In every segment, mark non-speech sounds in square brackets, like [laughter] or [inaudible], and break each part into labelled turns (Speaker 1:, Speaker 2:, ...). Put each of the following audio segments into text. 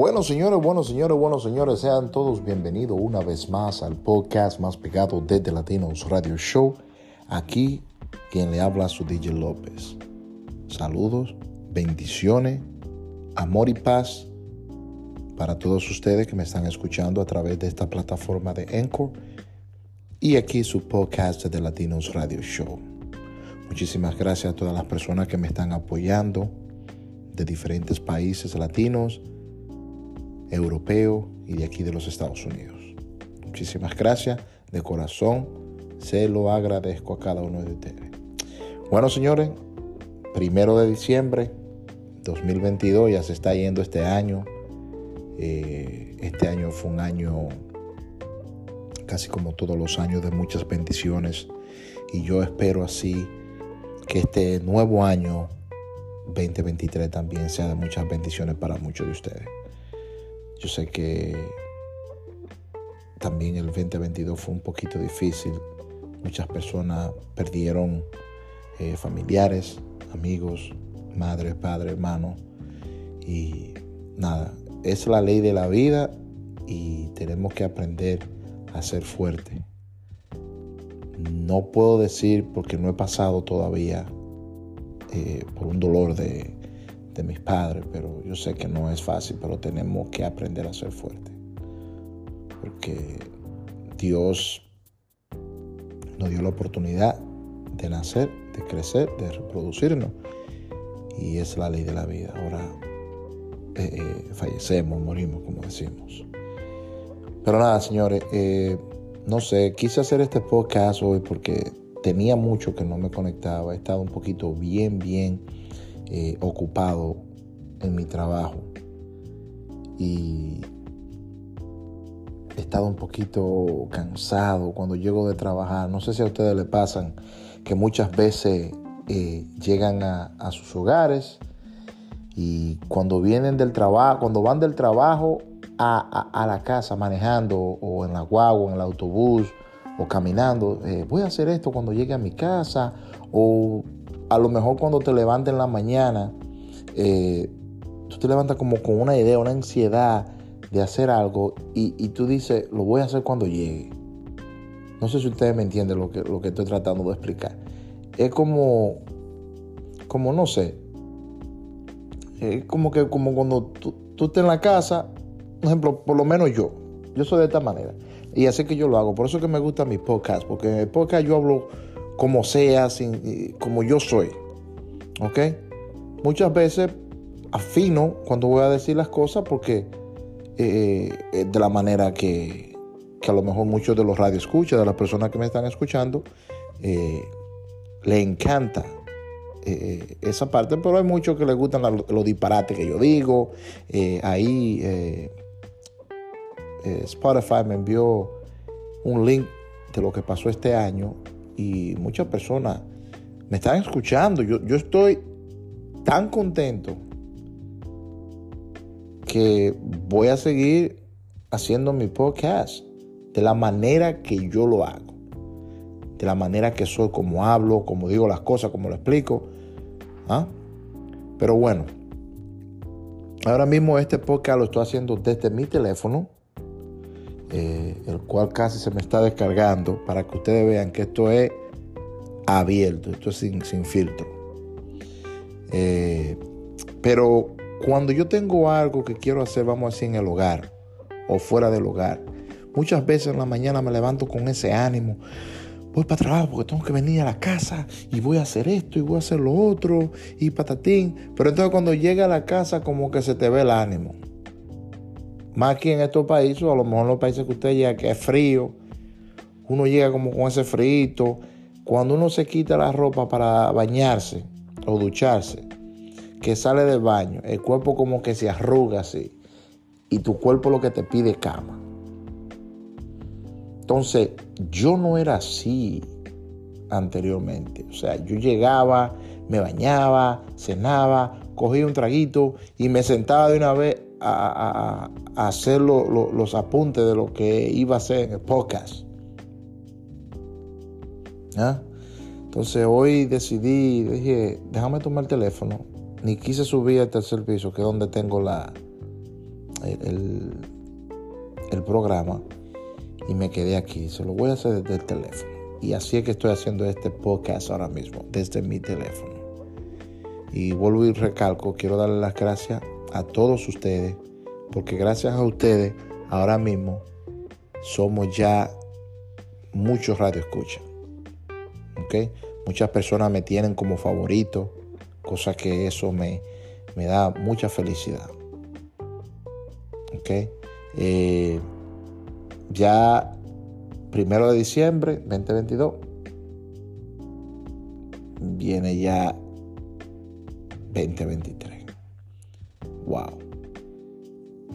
Speaker 1: Bueno, señores, bueno, señores, bueno, señores, sean todos bienvenidos una vez más al podcast más pegado desde Latinos Radio Show. Aquí quien le habla su DJ López. Saludos, bendiciones, amor y paz para todos ustedes que me están escuchando a través de esta plataforma de Encore y aquí su podcast de Latinos Radio Show. Muchísimas gracias a todas las personas que me están apoyando de diferentes países latinos, europeos y de aquí de los Estados Unidos. Muchísimas gracias de corazón. Se lo agradezco a cada uno de ustedes. Bueno, señores, primero de diciembre 2022 ya se está yendo este año. Eh, este año fue un año casi como todos los años de muchas bendiciones y yo espero así que este nuevo año 2023 también sea de muchas bendiciones para muchos de ustedes. Yo sé que también el 2022 fue un poquito difícil. Muchas personas perdieron eh, familiares, amigos, madres, padres, hermanos. Y nada, es la ley de la vida y tenemos que aprender a ser fuerte. No puedo decir porque no he pasado todavía eh, por un dolor de, de mis padres, pero yo sé que no es fácil, pero tenemos que aprender a ser fuerte. Porque Dios nos dio la oportunidad de nacer, de crecer, de reproducirnos. Y es la ley de la vida. Ahora eh, eh, fallecemos, morimos, como decimos. Pero nada, señores, no sé, quise hacer este podcast hoy porque tenía mucho que no me conectaba, he estado un poquito bien, bien eh, ocupado en mi trabajo y he estado un poquito cansado cuando llego de trabajar. No sé si a ustedes le pasan que muchas veces eh, llegan a, sus hogares y cuando vienen del trabajo, cuando van del trabajo a, a la casa manejando o en la guagua, en el autobús, o caminando, eh, voy a hacer esto cuando llegue a mi casa, o a lo mejor cuando te levantes en la mañana, eh, tú te levantas como con una idea, una ansiedad de hacer algo y, tú dices, lo voy a hacer cuando llegue. No sé si ustedes me entienden lo que, lo que estoy tratando de explicar. Es como, como no sé, es como que como cuando tú, tú estás en la casa, por ejemplo, por lo menos yo, yo soy de esta manera. Y así que yo lo hago. Por eso que me gusta mi podcast, porque en el podcast yo hablo como sea, como yo soy. ¿Ok? Muchas veces afino cuando voy a decir las cosas porque eh, eh, de la manera que, que, a lo mejor muchos de los radioescuchas, de las personas que me están escuchando, eh, le encanta esa parte, pero hay muchos que les gustan los, disparates que yo digo. ahí Spotify me envió un link de lo que pasó este año y muchas personas me están escuchando. Yo, yo estoy tan contento que voy a seguir haciendo mi podcast de la manera que yo lo hago, de la manera que soy, como hablo, como digo las cosas, como lo explico. ¿ah? Pero bueno, ahora mismo este podcast lo estoy haciendo desde mi teléfono eh, el cual casi se me está descargando, para que ustedes vean que esto es abierto, esto es sin, filtro. Eh, pero cuando yo tengo algo que quiero hacer, vamos a decir, en el hogar o fuera del hogar, muchas veces en la mañana me levanto con ese ánimo. Voy para trabajo porque tengo que venir a la casa y voy a hacer esto y voy a hacer lo otro y patatín. Pero entonces cuando llega a la casa como que se te ve el ánimo. Más aquí en estos países, a lo mejor en los países que usted llega, que es frío, uno llega como con ese frío. Cuando uno se quita la ropa para bañarse o ducharse, que sale del baño, el cuerpo como que se arruga así. Y tu cuerpo lo que te pide cama. Entonces, yo no era así anteriormente. O sea, yo llegaba, me bañaba, cenaba, cogía un traguito y me sentaba de una vez a, hacer los apuntes de lo que iba a hacer en el podcast. Entonces hoy decidí, dije, déjame tomar el teléfono. Ni quise subir al tercer piso, que es donde tengo la, el, el programa y me quedé aquí. Se lo voy a hacer desde el teléfono. Y así es que estoy haciendo este podcast ahora mismo, desde mi teléfono. Y vuelvo y recalco, quiero darle las gracias a todos ustedes, porque gracias a ustedes, ahora mismo, somos ya muchos radioescuchas. ¿Ok? Muchas personas me tienen como favorito, cosa que eso me, me da mucha felicidad. ¿Ok? Eh, ya primero de diciembre 2022 viene ya 2023. Wow.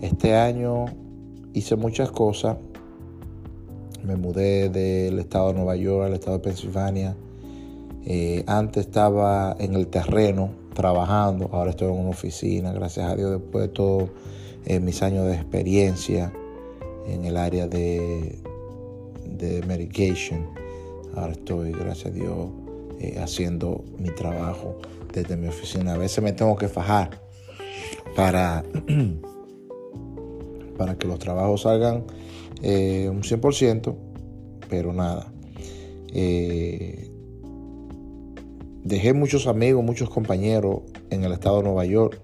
Speaker 1: Este año hice muchas cosas. Me mudé del estado de Nueva York al estado de Pensilvania. Eh, antes estaba en el terreno trabajando, ahora estoy en una oficina, gracias a Dios, después de todos mis años de experiencia en el área de, de medication. Ahora estoy, gracias a Dios, eh, haciendo mi trabajo desde mi oficina. A veces me tengo que fajar para, [clears throat] para que los trabajos salgan eh, un 100%, pero nada. Eh, dejé muchos amigos, muchos compañeros en el estado de Nueva York.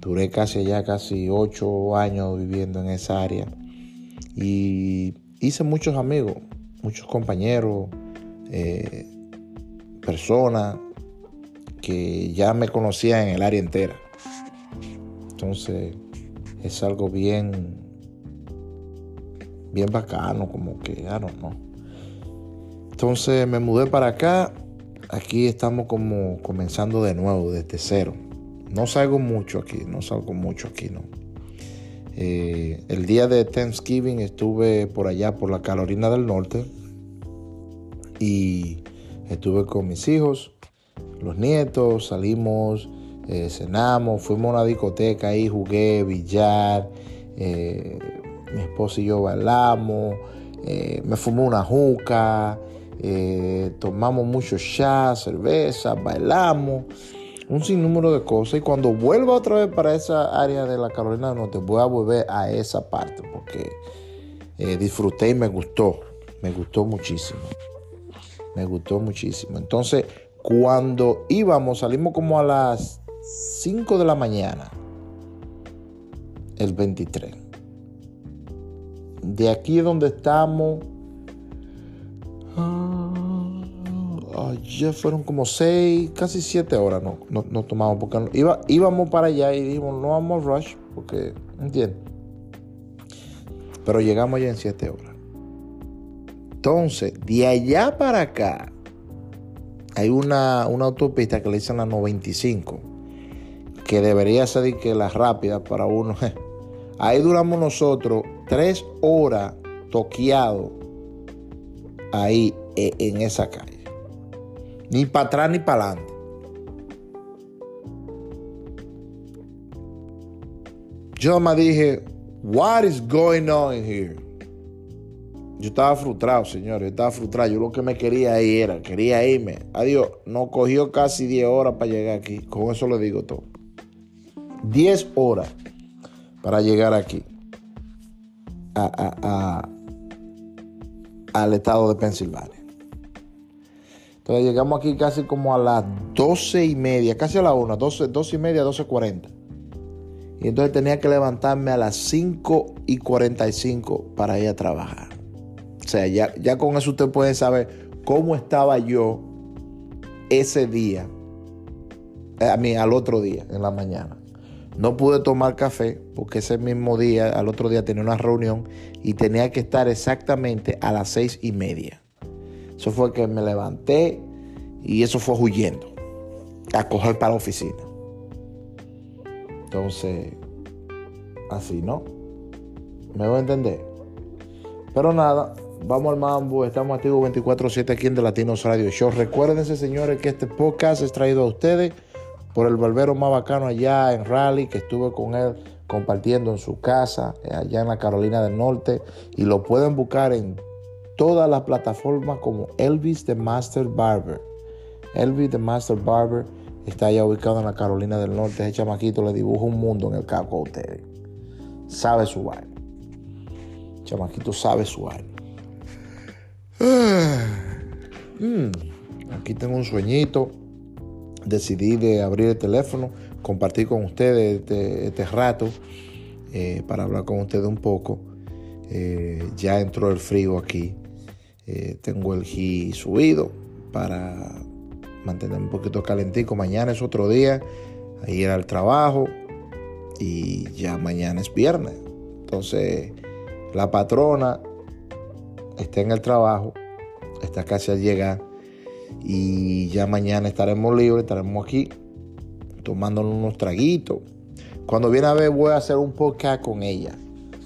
Speaker 1: Duré casi ya casi ocho años viviendo en esa área y hice muchos amigos, muchos compañeros, eh, personas que ya me conocían en el área entera. Entonces es algo bien, bien bacano, como que, I don't know. Entonces me mudé para acá. Aquí estamos como comenzando de nuevo, desde cero. No salgo mucho aquí, no salgo mucho aquí, no. Eh, el día de Thanksgiving estuve por allá, por la Carolina del Norte, y estuve con mis hijos, los nietos, salimos, eh, cenamos, fuimos a una discoteca ahí, jugué billar, eh, mi esposo y yo bailamos, me fumé una juca, tomamos mucho chá, cerveza, bailamos un sinnúmero de cosas. Y cuando vuelva otra vez para esa área de la Carolina del Norte, voy a volver a esa parte porque eh, disfruté y me gustó. Me gustó muchísimo. Me gustó muchísimo. Entonces, cuando íbamos, salimos como a las 5 de la mañana, el 23. De aquí donde estamos. Ah, ya fueron como seis, casi siete horas no, no, tomamos, porque iba, íbamos para allá y dijimos, no vamos a rush, porque, ¿entiendes? Pero llegamos ya en siete horas. Entonces, de allá para acá, hay una, una autopista que le dicen la 95, que debería ser que la rápida para uno. Ahí duramos nosotros tres horas toqueados ahí e, en esa calle. Ni para atrás ni para adelante. Yo me dije, what is going on here? Yo estaba frustrado, señores. Yo estaba frustrado. Yo lo que me quería ir era, quería irme. Adiós. No cogió casi 10 horas para llegar aquí. Con eso le digo todo. 10 horas para llegar aquí. al estado de Pensilvania. Entonces llegamos aquí casi como a las doce y media, casi a la una, 12, y media, 12.40. Y entonces tenía que levantarme a las 5 y 45 para ir a trabajar. O sea, ya, ya con eso usted puede saber cómo estaba yo ese día, eh, a mí al otro día, en la mañana. No pude tomar café porque ese mismo día, al otro día tenía una reunión y tenía que estar exactamente a las seis y media. Eso fue que me levanté y eso fue huyendo a coger para la oficina. Entonces, así, ¿no? ¿Me voy a entender? Pero nada, vamos al mambo. Estamos activos 24-7 aquí en The Latinos Radio Show. Recuérdense, señores, que este podcast es traído a ustedes por el barbero más bacano allá en Raleigh, que estuve con él compartiendo en su casa, allá en la Carolina del Norte. Y lo pueden buscar en todas las plataformas como Elvis the Master Barber. Elvis the Master Barber está allá ubicado en la Carolina del Norte. Ese chamaquito le dibuja un mundo en el caco a sabe su vaina. Chamaquito sabe su vaina. Ah, mm, aquí tengo un sueñito. Decidí de abrir el teléfono, compartir con ustedes este, este rato eh, para hablar con ustedes un poco. Eh, ya entró el frío aquí. Eh, tengo el G subido para mantener un poquito calentico. Mañana es otro día. Era el trabajo. Y ya mañana es viernes. Entonces, la patrona está en el trabajo. Está casi a llegar. Y ya mañana estaremos libres. Estaremos aquí tomándonos unos traguitos. Cuando viene a ver, voy a hacer un podcast con ella.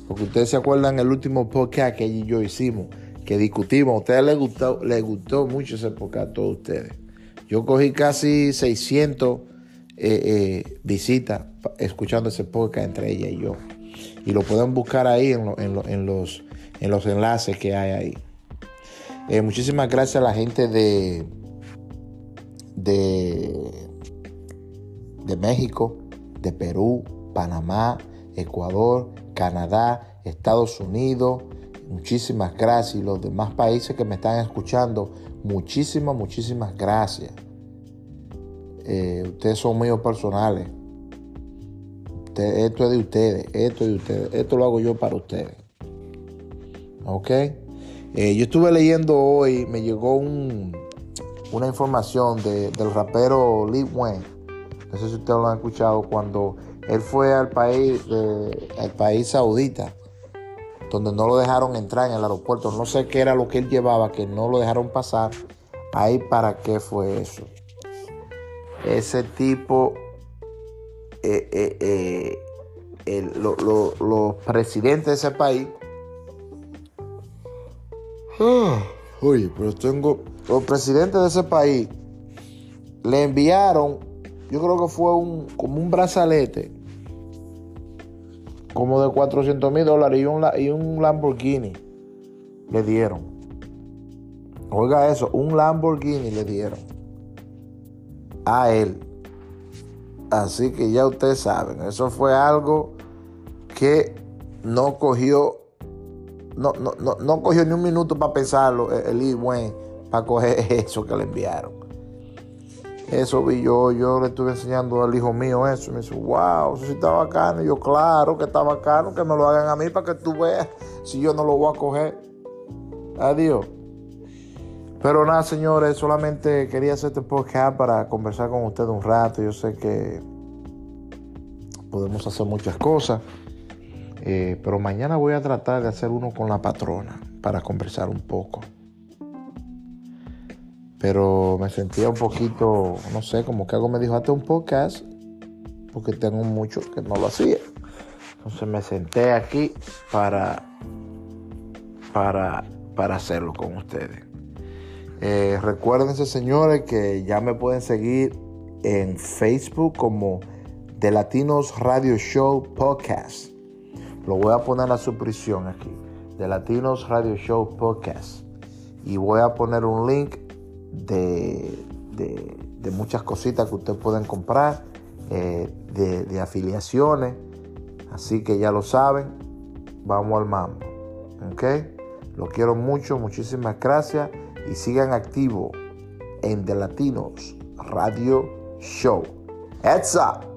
Speaker 1: Porque ustedes se acuerdan el último podcast que ella y yo hicimos, que discutimos. A ustedes les gustó, gustó mucho ese podcast, a todos ustedes. Yo cogí casi 600 eh, eh, visitas escuchando ese podcast entre ella y yo. Y lo pueden buscar ahí en, los, en los enlaces que hay ahí. Eh, muchísimas gracias a la gente de, de, México, de Perú, Panamá, Ecuador, Canadá, Estados Unidos. Muchísimas gracias. Y los demás países que me están escuchando, muchísimas, muchísimas gracias. Eh, ustedes son míos personales. esto es de ustedes, esto es de ustedes, esto lo hago yo para ustedes. ¿Ok? Eh, yo estuve leyendo hoy, me llegó una información del rapero Lee Wayne. No sé si ustedes lo han escuchado cuando él fue al país, al país saudita, donde no lo dejaron entrar en el aeropuerto. No sé qué era lo que él llevaba, que no lo dejaron pasar. Ahí para qué fue eso. Ese tipo, eh, eh, eh, los presidentes de ese país. Ah, oye, pero tengo. Los presidentes de ese país le enviaron yo creo que fue un, como un brazalete, como de 400 mil dólares y un, y un Lamborghini le dieron. Oiga eso, un Lamborghini le dieron a él. Así que ya ustedes saben, eso fue algo que no cogió, no, no, no, cogió ni un minuto para pensarlo, el, el buen para coger [laughs] eso que le enviaron. Eso vi yo, yo le estuve enseñando al hijo mío eso. Y me dice, wow, eso sí está bacano. Y yo, claro que está bacano, que me lo hagan a mí para que tú veas si yo no lo voy a coger. Adiós. Pero nada, señores, solamente quería hacer este podcast para conversar con ustedes un rato. Yo sé que podemos hacer muchas cosas. Eh, pero mañana voy a tratar de hacer uno con la patrona para conversar un poco pero me sentía un poquito, no sé, como que algo me dijo, hazte un podcast, porque tengo mucho que no lo hacía. Entonces me senté aquí para, para, para hacerlo con ustedes. Eh, recuérdense, señores, que ya me pueden seguir en Facebook como The Latinos Radio Show Podcast. Lo voy a poner a suscripción aquí. The Latinos Radio Show Podcast. Y voy a poner un link de, muchas cositas que ustedes pueden comprar, eh, de, afiliaciones. Así que ya lo saben, vamos al mambo. ¿Ok? Lo quiero mucho, muchísimas gracias y sigan activos en The Latinos Radio Show. Heads up.